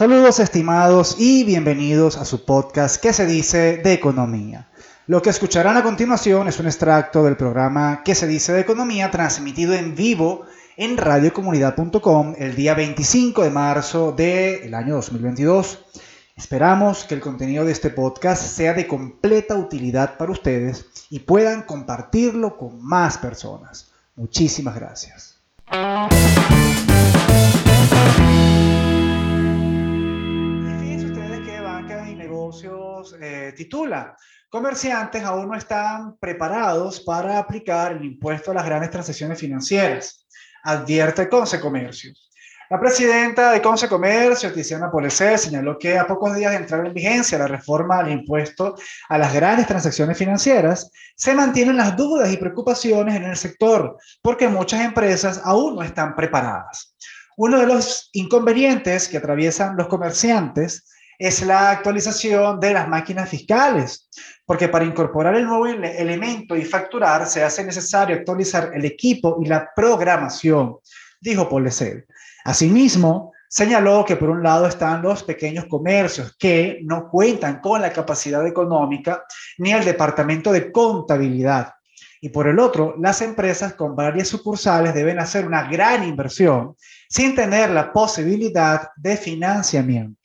Saludos estimados y bienvenidos a su podcast que se dice de economía. Lo que escucharán a continuación es un extracto del programa que se dice de economía transmitido en vivo en radiocomunidad.com el día 25 de marzo del año 2022. Esperamos que el contenido de este podcast sea de completa utilidad para ustedes y puedan compartirlo con más personas. Muchísimas gracias. Titula, comerciantes aún no están preparados para aplicar el impuesto a las grandes transacciones financieras, advierte Conce Comercio. La presidenta de Conce Comercio, Tiziana Polecer, señaló que a pocos días de entrar en vigencia la reforma al impuesto a las grandes transacciones financieras, se mantienen las dudas y preocupaciones en el sector, porque muchas empresas aún no están preparadas. Uno de los inconvenientes que atraviesan los comerciantes es la actualización de las máquinas fiscales, porque para incorporar el nuevo elemento y facturar se hace necesario actualizar el equipo y la programación, dijo Polecel. Asimismo, señaló que por un lado están los pequeños comercios que no cuentan con la capacidad económica ni el departamento de contabilidad. Y por el otro, las empresas con varias sucursales deben hacer una gran inversión sin tener la posibilidad de financiamiento.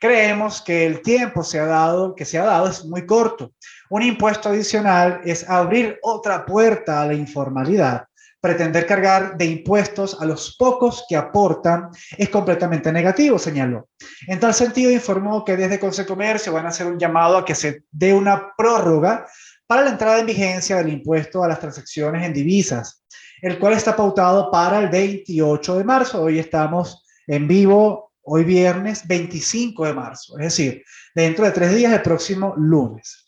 Creemos que el tiempo se ha dado, que se ha dado es muy corto. Un impuesto adicional es abrir otra puerta a la informalidad. Pretender cargar de impuestos a los pocos que aportan es completamente negativo, señaló. En tal sentido, informó que desde Consecomercio van a hacer un llamado a que se dé una prórroga para la entrada en vigencia del impuesto a las transacciones en divisas, el cual está pautado para el 28 de marzo. Hoy estamos en vivo hoy viernes 25 de marzo, es decir, dentro de tres días, el próximo lunes.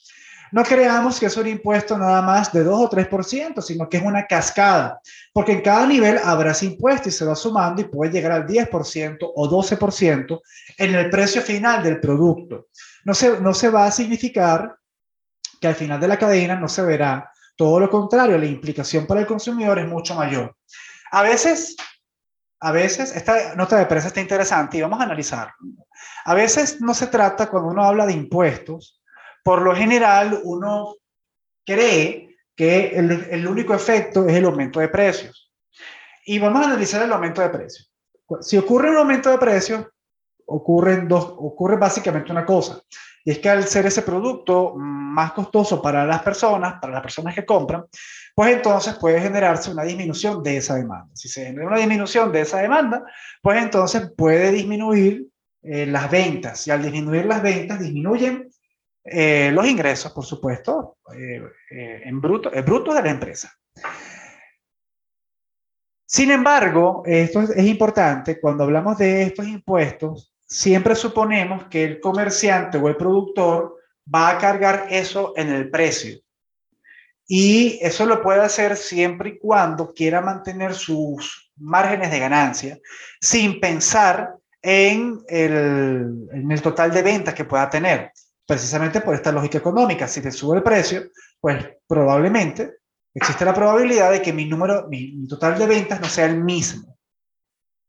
No creamos que es un impuesto nada más de 2 o 3%, sino que es una cascada, porque en cada nivel habrá ese impuesto y se va sumando y puede llegar al 10% o 12% en el precio final del producto. No se, no se va a significar que al final de la cadena no se verá. Todo lo contrario, la implicación para el consumidor es mucho mayor. A veces a veces, esta nota de prensa está interesante y vamos a analizar. A veces no se trata, cuando uno habla de impuestos, por lo general uno cree que el, único efecto es el aumento de precios. Y vamos a analizar el aumento de precios. Si ocurre un aumento de precios, ocurren dos, ocurre básicamente una cosa. Y es que al ser ese producto más costoso para las personas, para las personas que compran, pues entonces puede generarse una disminución de esa demanda. Si se genera una disminución de esa demanda, pues entonces puede disminuir eh, las ventas. Y al disminuir las ventas, disminuyen eh, los ingresos, por supuesto, eh, en bruto, bruto de la empresa. Sin embargo, esto es importante, cuando hablamos de estos impuestos, siempre suponemos que el comerciante o el productor va a cargar eso en el precio. Y eso lo puede hacer siempre y cuando quiera mantener sus márgenes de ganancia sin pensar en el, en el total de ventas que pueda tener. Precisamente por esta lógica económica, si te sube el precio, pues probablemente existe la probabilidad de que mi número, mi total de ventas no sea el mismo.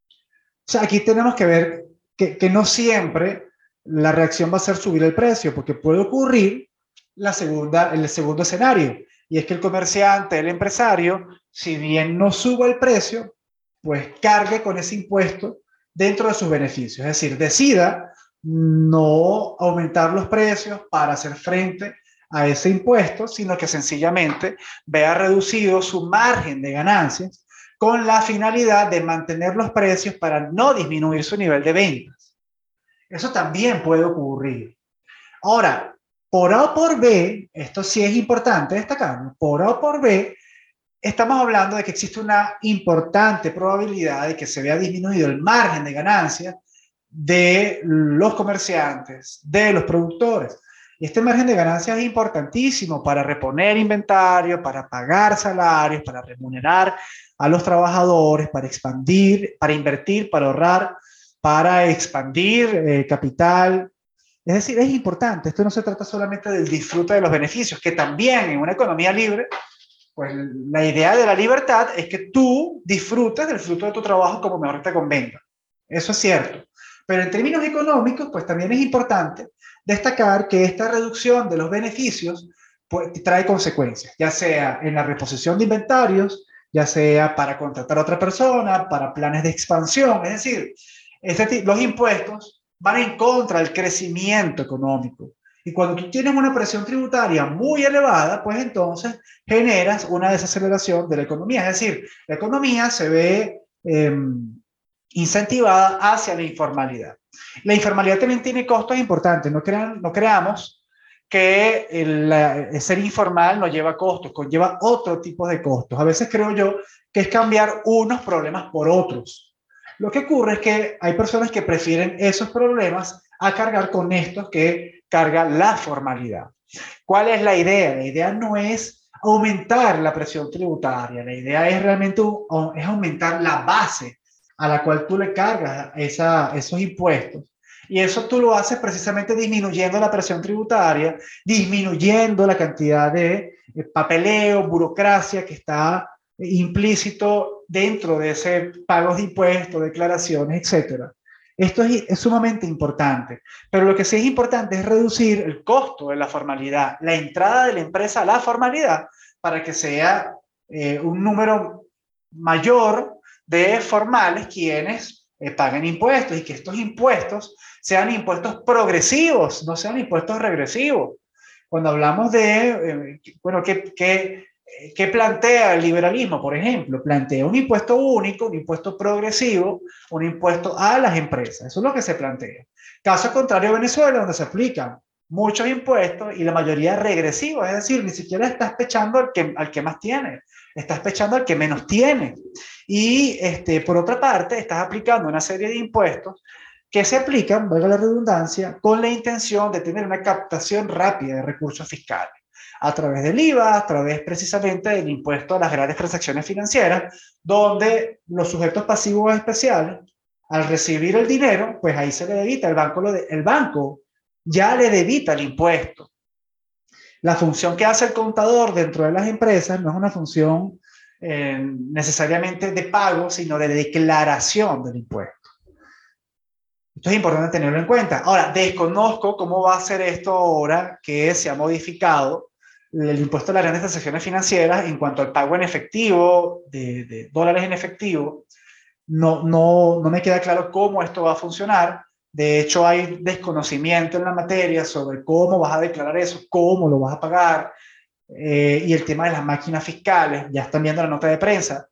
O sea, aquí tenemos que ver que, no siempre la reacción va a ser subir el precio, porque puede ocurrir la segunda, el segundo escenario, y es que el comerciante, el empresario, si bien no suba el precio, pues cargue con ese impuesto dentro de sus beneficios, es decir, decida no aumentar los precios para hacer frente a ese impuesto, sino que sencillamente vea reducido su margen de ganancias con la finalidad de mantener los precios para no disminuir su nivel de ventas. Eso también puede ocurrir. Ahora, por A o por B, esto sí es importante destacar, por A o por B, estamos hablando de que existe una importante probabilidad de que se vea disminuido el margen de ganancia de los comerciantes, de los productores. Y este margen de ganancia es importantísimo para reponer inventario, para pagar salarios, para remunerar a los trabajadores, para expandir, para invertir, para ahorrar, para expandir eh, capital. Es decir, es importante. Esto no se trata solamente del disfrute de los beneficios, que también en una economía libre, pues la idea de la libertad es que tú disfrutes del fruto de tu trabajo como mejor te convenga. Eso es cierto. Pero en términos económicos, pues también es importante destacar que esta reducción de los beneficios pues, trae consecuencias, ya sea en la reposición de inventarios, ya sea para contratar a otra persona, para planes de expansión. Es decir, este, los impuestos van en contra del crecimiento económico. Y cuando tú tienes una presión tributaria muy elevada, pues entonces generas una desaceleración de la economía. Es decir, la economía se ve em, incentivada hacia la informalidad. La informalidad también tiene costos importantes. No, crean, no creamos que el, ser informal no lleva costos, conlleva otro tipo de costos. A veces creo yo que es cambiar unos problemas por otros. Lo que ocurre es que hay personas que prefieren esos problemas a cargar con estos que carga la formalidad. ¿Cuál es la idea? La idea no es aumentar la presión tributaria, la idea es realmente es aumentar la base a la cual tú le cargas esa, esos impuestos. Y eso tú lo haces precisamente disminuyendo la presión tributaria, disminuyendo la cantidad de eh, papeleo, burocracia que está implícito dentro de ese pago de impuestos, declaraciones, etcétera. Esto es, sumamente importante, pero lo que sí es importante es reducir el costo de la formalidad, la entrada de la empresa a la formalidad, para que sea eh, un número mayor de formales quienes eh, paguen impuestos y que estos impuestos sean impuestos progresivos, no sean impuestos regresivos. Cuando hablamos de, eh, bueno, ¿qué, qué, ¿qué plantea el liberalismo? Por ejemplo, plantea un impuesto único, un impuesto progresivo, un impuesto a las empresas. Eso es lo que se plantea. Caso contrario Venezuela, donde se aplican muchos impuestos y la mayoría regresivos, es decir, ni siquiera estás pechando al que, al que más tiene, estás pechando al que menos tiene. Y este, por otra parte, estás aplicando una serie de impuestos que se aplican, valga la redundancia, con la intención de tener una captación rápida de recursos fiscales a través del IVA, a través precisamente del impuesto a las grandes transacciones financieras, donde los sujetos pasivos especiales, al recibir el dinero, pues ahí se le debita, el banco, lo de, el banco ya le debita el impuesto. La función que hace el contador dentro de las empresas no es una función eh, necesariamente de pago, sino de declaración del impuesto. Esto es importante tenerlo en cuenta. Ahora, desconozco cómo va a ser esto ahora que se ha modificado el impuesto a las grandes transacciones financieras en cuanto al pago en efectivo, de, dólares en efectivo. No, no, no me queda claro cómo esto va a funcionar. De hecho, hay desconocimiento en la materia sobre cómo vas a declarar eso, cómo lo vas a pagar, eh, y el tema de las máquinas fiscales, ya están viendo la nota de prensa.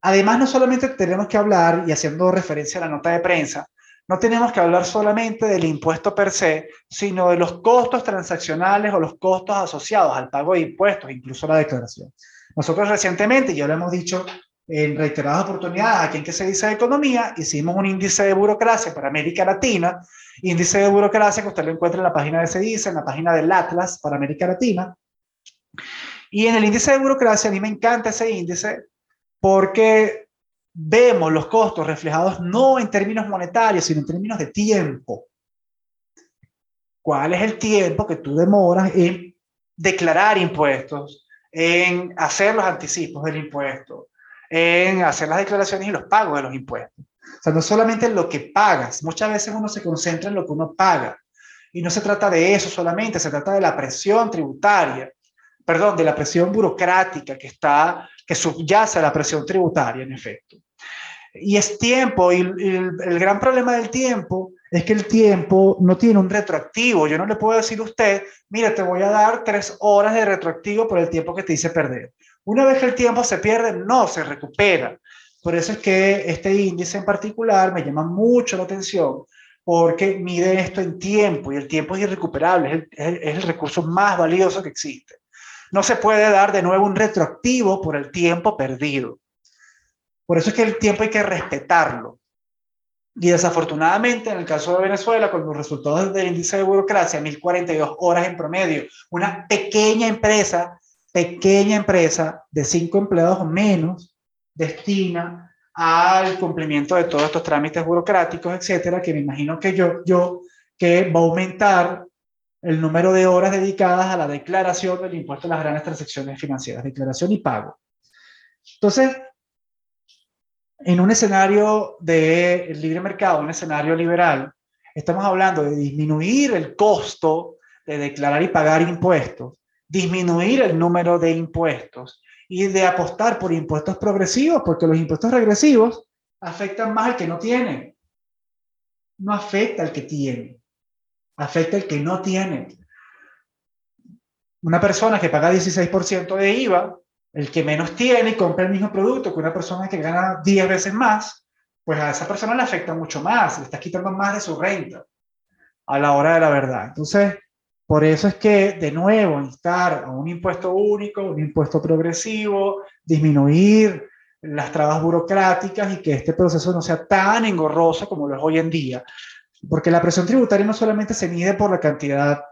Además, no solamente tenemos que hablar, y haciendo referencia a la nota de prensa, no tenemos que hablar solamente del impuesto per se, sino de los costos transaccionales o los costos asociados al pago de impuestos, incluso la declaración. Nosotros recientemente, ya lo hemos dicho en reiteradas oportunidades aquí en que se dice de economía, hicimos un índice de burocracia para América Latina, índice de burocracia que usted lo encuentra en la página de CEDICE, en la página del Atlas para América Latina, y en el índice de burocracia, a mí me encanta ese índice porque vemos los costos reflejados no en términos monetarios, sino en términos de tiempo. ¿Cuál es el tiempo que tú demoras en declarar impuestos, en hacer los anticipos del impuesto, en hacer las declaraciones y los pagos de los impuestos? O sea, no solamente en lo que pagas, muchas veces uno se concentra en lo que uno paga. Y no se trata de eso solamente, se trata de la presión tributaria perdón, de la presión burocrática que está, que subyace a la presión tributaria, en efecto. Y es tiempo, y el, el, gran problema del tiempo es que el tiempo no tiene un retroactivo. Yo no le puedo decir a usted, mira, te voy a dar tres horas de retroactivo por el tiempo que te hice perder. Una vez que el tiempo se pierde, no se recupera. Por eso es que este índice en particular me llama mucho la atención, porque mide esto en tiempo y el tiempo es irrecuperable, es el, es el recurso más valioso que existe. No se puede dar de nuevo un retroactivo por el tiempo perdido. Por eso es que el tiempo hay que respetarlo. Y desafortunadamente, en el caso de Venezuela, con los resultados del índice de burocracia, 1042 horas en promedio, una pequeña empresa, pequeña empresa de cinco empleados o menos, destina al cumplimiento de todos estos trámites burocráticos, etcétera, que me imagino que yo, yo, que va a aumentar el número de horas dedicadas a la declaración del impuesto a las grandes transacciones financieras, declaración y pago. Entonces, en un escenario de libre mercado, un escenario liberal, estamos hablando de disminuir el costo de declarar y pagar impuestos, disminuir el número de impuestos y de apostar por impuestos progresivos, porque los impuestos regresivos afectan más al que no tiene. No afecta al que tiene, afecta al que no tiene. Una persona que paga 16% de IVA el que menos tiene y compra el mismo producto que una persona que gana 10 veces más, pues a esa persona le afecta mucho más, le estás quitando más de su renta a la hora de la verdad. Entonces, por eso es que, de nuevo, instar a un impuesto único, un impuesto progresivo, disminuir las trabas burocráticas y que este proceso no sea tan engorroso como lo es hoy en día. Porque la presión tributaria no solamente se mide por la cantidad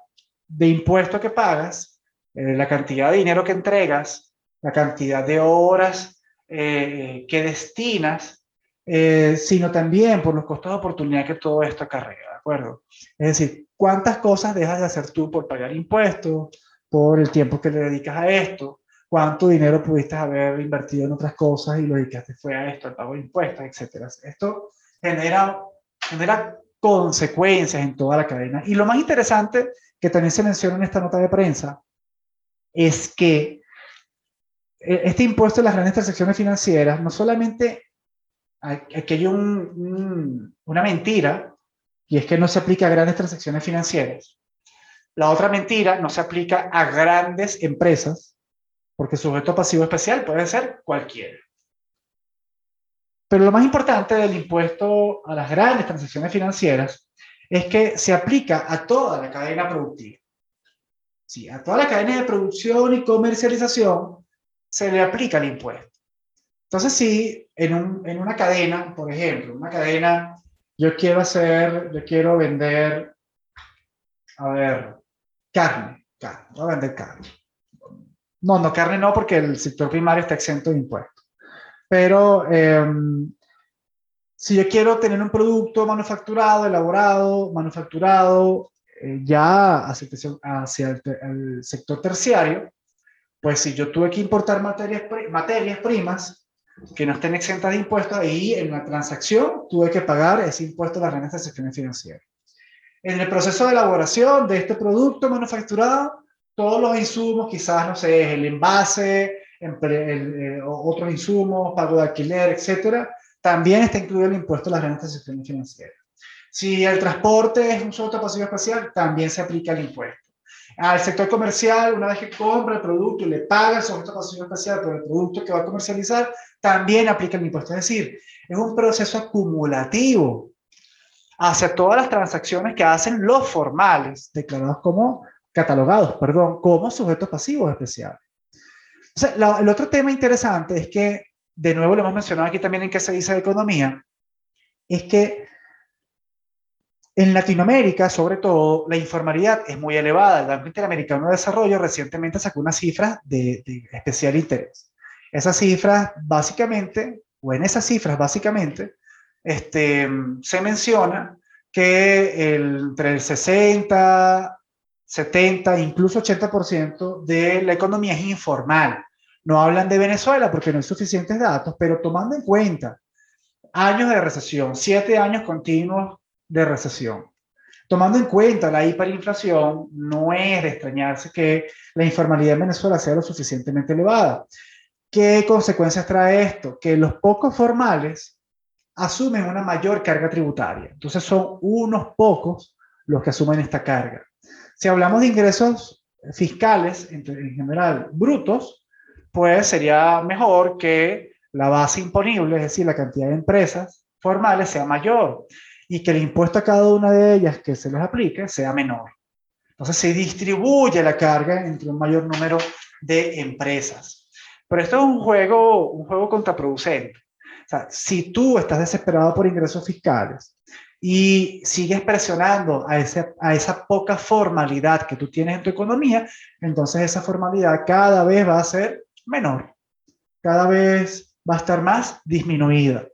de impuestos que pagas, eh, la cantidad de dinero que entregas, la cantidad de horas eh, que destinas, eh, sino también por los costos de oportunidad que todo esto acarrea, ¿de acuerdo? Es decir, ¿cuántas cosas dejas de hacer tú por pagar impuestos, por el tiempo que le dedicas a esto? ¿Cuánto dinero pudiste haber invertido en otras cosas y lo dedicaste fue a esto, al pago de impuestos, etcétera? Esto genera, genera consecuencias en toda la cadena. Y lo más interesante que también se menciona en esta nota de prensa es que e, este impuesto de las grandes transacciones financieras, no solamente aquí hay una mentira, y es que no se aplica a grandes transacciones financieras. La otra mentira, no se aplica a grandes empresas, porque sujeto pasivo especial puede ser cualquiera. Pero lo más importante del impuesto a las grandes transacciones financieras es que se aplica a toda la cadena productiva. Sí, a toda la cadena de producción y comercialización se le aplica el impuesto. Entonces, si en, un, en una cadena, por ejemplo, una cadena, yo quiero hacer, yo quiero vender, a ver, carne, carne, voy a vender carne. No, no, carne no, porque el sector primario está exento de impuestos. Pero em, si yo quiero tener un producto manufacturado, elaborado, manufacturado, eh, ya hacia, hacia el sector terciario, pues si yo tuve que importar materias, materias primas que no estén exentas de impuestos, ahí en la transacción tuve que pagar ese impuesto a las grandes transacciones financieras. En el proceso de elaboración de este producto manufacturado, todos los insumos, quizás, no sé, el envase, eh, otros insumos, pago de alquiler, etcétera, también está incluido el impuesto a las grandes transacciones financieras. Si el transporte es un sujeto pasivo especial, también se aplica el impuesto al sector comercial, una vez que compra el producto y le paga el sujeto pasivo especial por el producto que va a comercializar, también aplica el impuesto. Es decir, es un proceso acumulativo hacia todas las transacciones que hacen los formales, declarados como catalogados, perdón, como sujetos pasivos especiales. O sea, el otro tema interesante es que, de nuevo lo hemos mencionado aquí también en que se dice de economía, es que en Latinoamérica, sobre todo, la informalidad es muy elevada. El Banco Interamericano de Desarrollo recientemente sacó unas cifras de, especial interés. Esas cifras, básicamente, o en esas cifras, básicamente, este, se menciona que entre el 60, 70, incluso 80% de la economía es informal. No hablan de Venezuela porque no hay suficientes datos, pero tomando en cuenta años de recesión, siete años continuos de recesión. Tomando en cuenta la hiperinflación, no es de extrañarse que la informalidad en Venezuela sea lo suficientemente elevada. ¿Qué consecuencias trae esto? Que los pocos formales asumen una mayor carga tributaria. Entonces son unos pocos los que asumen esta carga. Si hablamos de ingresos fiscales en, general brutos, pues sería mejor que la base imponible, es decir, la cantidad de empresas formales sea mayor y que el impuesto a cada una de ellas que se les aplique sea menor. Entonces se distribuye la carga entre un mayor número de empresas. Pero esto es un juego, un juego contraproducente. O sea, si tú estás desesperado por ingresos fiscales y sigues presionando a, ese, a esa poca formalidad que tú tienes en tu economía, entonces esa formalidad cada vez va a ser menor, cada vez va a estar más disminuida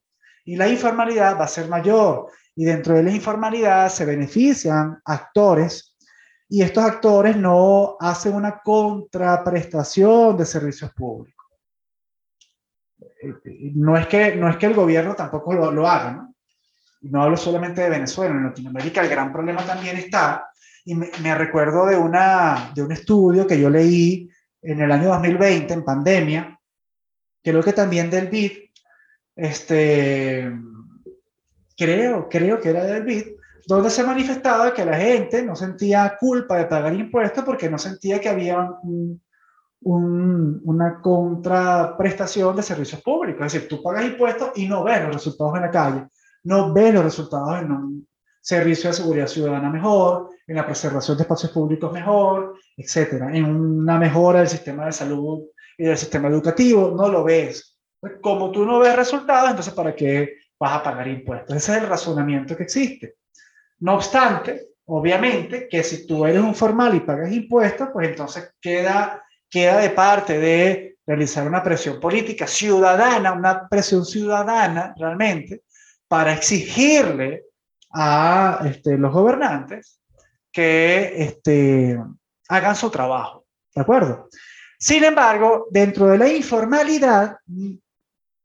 y la informalidad va a ser mayor y dentro de la informalidad se benefician actores y estos actores no hacen una contraprestación de servicios públicos. eh, no es que, no es que el gobierno tampoco lo, lo haga, ¿no? No hablo solamente de Venezuela, en Latinoamérica el gran problema también está, y me, recuerdo de, de un estudio que yo leí en el año 2020, en pandemia, creo que también del BID, este, creo, creo que era del BID, donde se manifestaba que la gente no sentía culpa de pagar impuestos porque no sentía que había un, una contraprestación de servicios públicos. Es decir, tú pagas impuestos y no ves los resultados en la calle, no ves los resultados en un servicio de seguridad ciudadana mejor, en la preservación de espacios públicos mejor, etcétera, en una mejora del sistema de salud y del sistema educativo, no lo ves. Como tú no ves resultados, entonces ¿para qué vas a pagar impuestos? Ese es el razonamiento que existe. No obstante, obviamente, que si tú eres un formal y pagas impuestos, pues entonces queda queda de parte de realizar una presión política ciudadana, una presión ciudadana realmente, para exigirle a este, los gobernantes que este, hagan su trabajo. ¿De acuerdo? Sin embargo, dentro de la informalidad,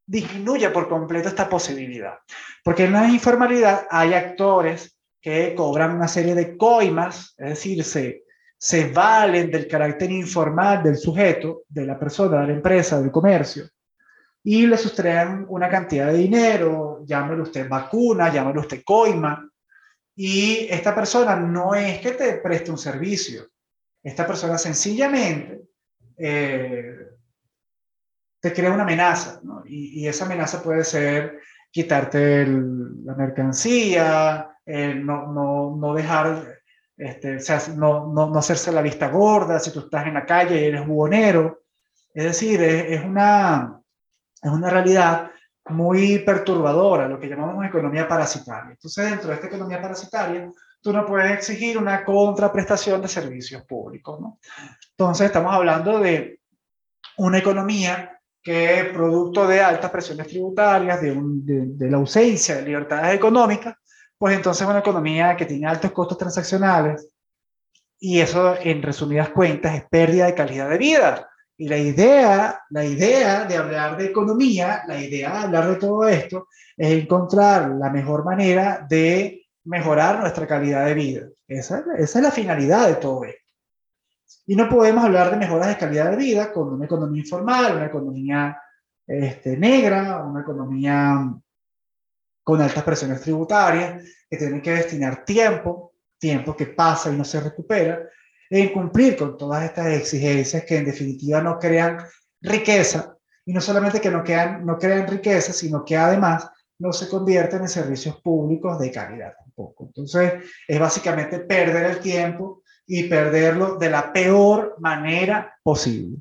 disminuye por completo esta posibilidad. Porque en la informalidad hay actores que cobran una serie de coimas, es decir, se, se valen del carácter informal del sujeto, de la persona, de la empresa, del comercio, y le sustraen una cantidad de dinero, llámelo usted vacuna, llámelo usted coima, y esta persona no es que te preste un servicio, esta persona sencillamente eh, te crea una amenaza, y, esa amenaza puede ser quitarte la mercancía, no, no, no dejar este, o sea, no, no, hacerse la vista gorda si tú estás en la calle y eres bubonero. Es decir, es, una, es una realidad muy perturbadora, lo que llamamos economía parasitaria. Entonces, dentro de esta economía parasitaria, tú no puedes exigir una contraprestación de servicios públicos. ¿no? Entonces, estamos hablando de una economía que, producto de altas presiones tributarias, de, de, de la ausencia de libertades económicas, pues entonces una economía que tiene altos costos transaccionales y eso en resumidas cuentas es pérdida de calidad de vida. Y la idea, la idea de hablar de economía, la idea de hablar de todo esto es encontrar la mejor manera de mejorar nuestra calidad de vida. Esa, esa es la finalidad de todo esto. Y no podemos hablar de mejoras de calidad de vida con una economía informal, una economía este, negra, una economía con altas presiones tributarias, que tienen que destinar tiempo, tiempo que pasa y no se recupera, en cumplir con todas estas exigencias que en definitiva no crean riqueza, y no solamente que no, crean, no crean riqueza, sino que además no se convierten en servicios públicos de calidad tampoco. Entonces, es básicamente perder el tiempo y perderlo de la peor manera posible.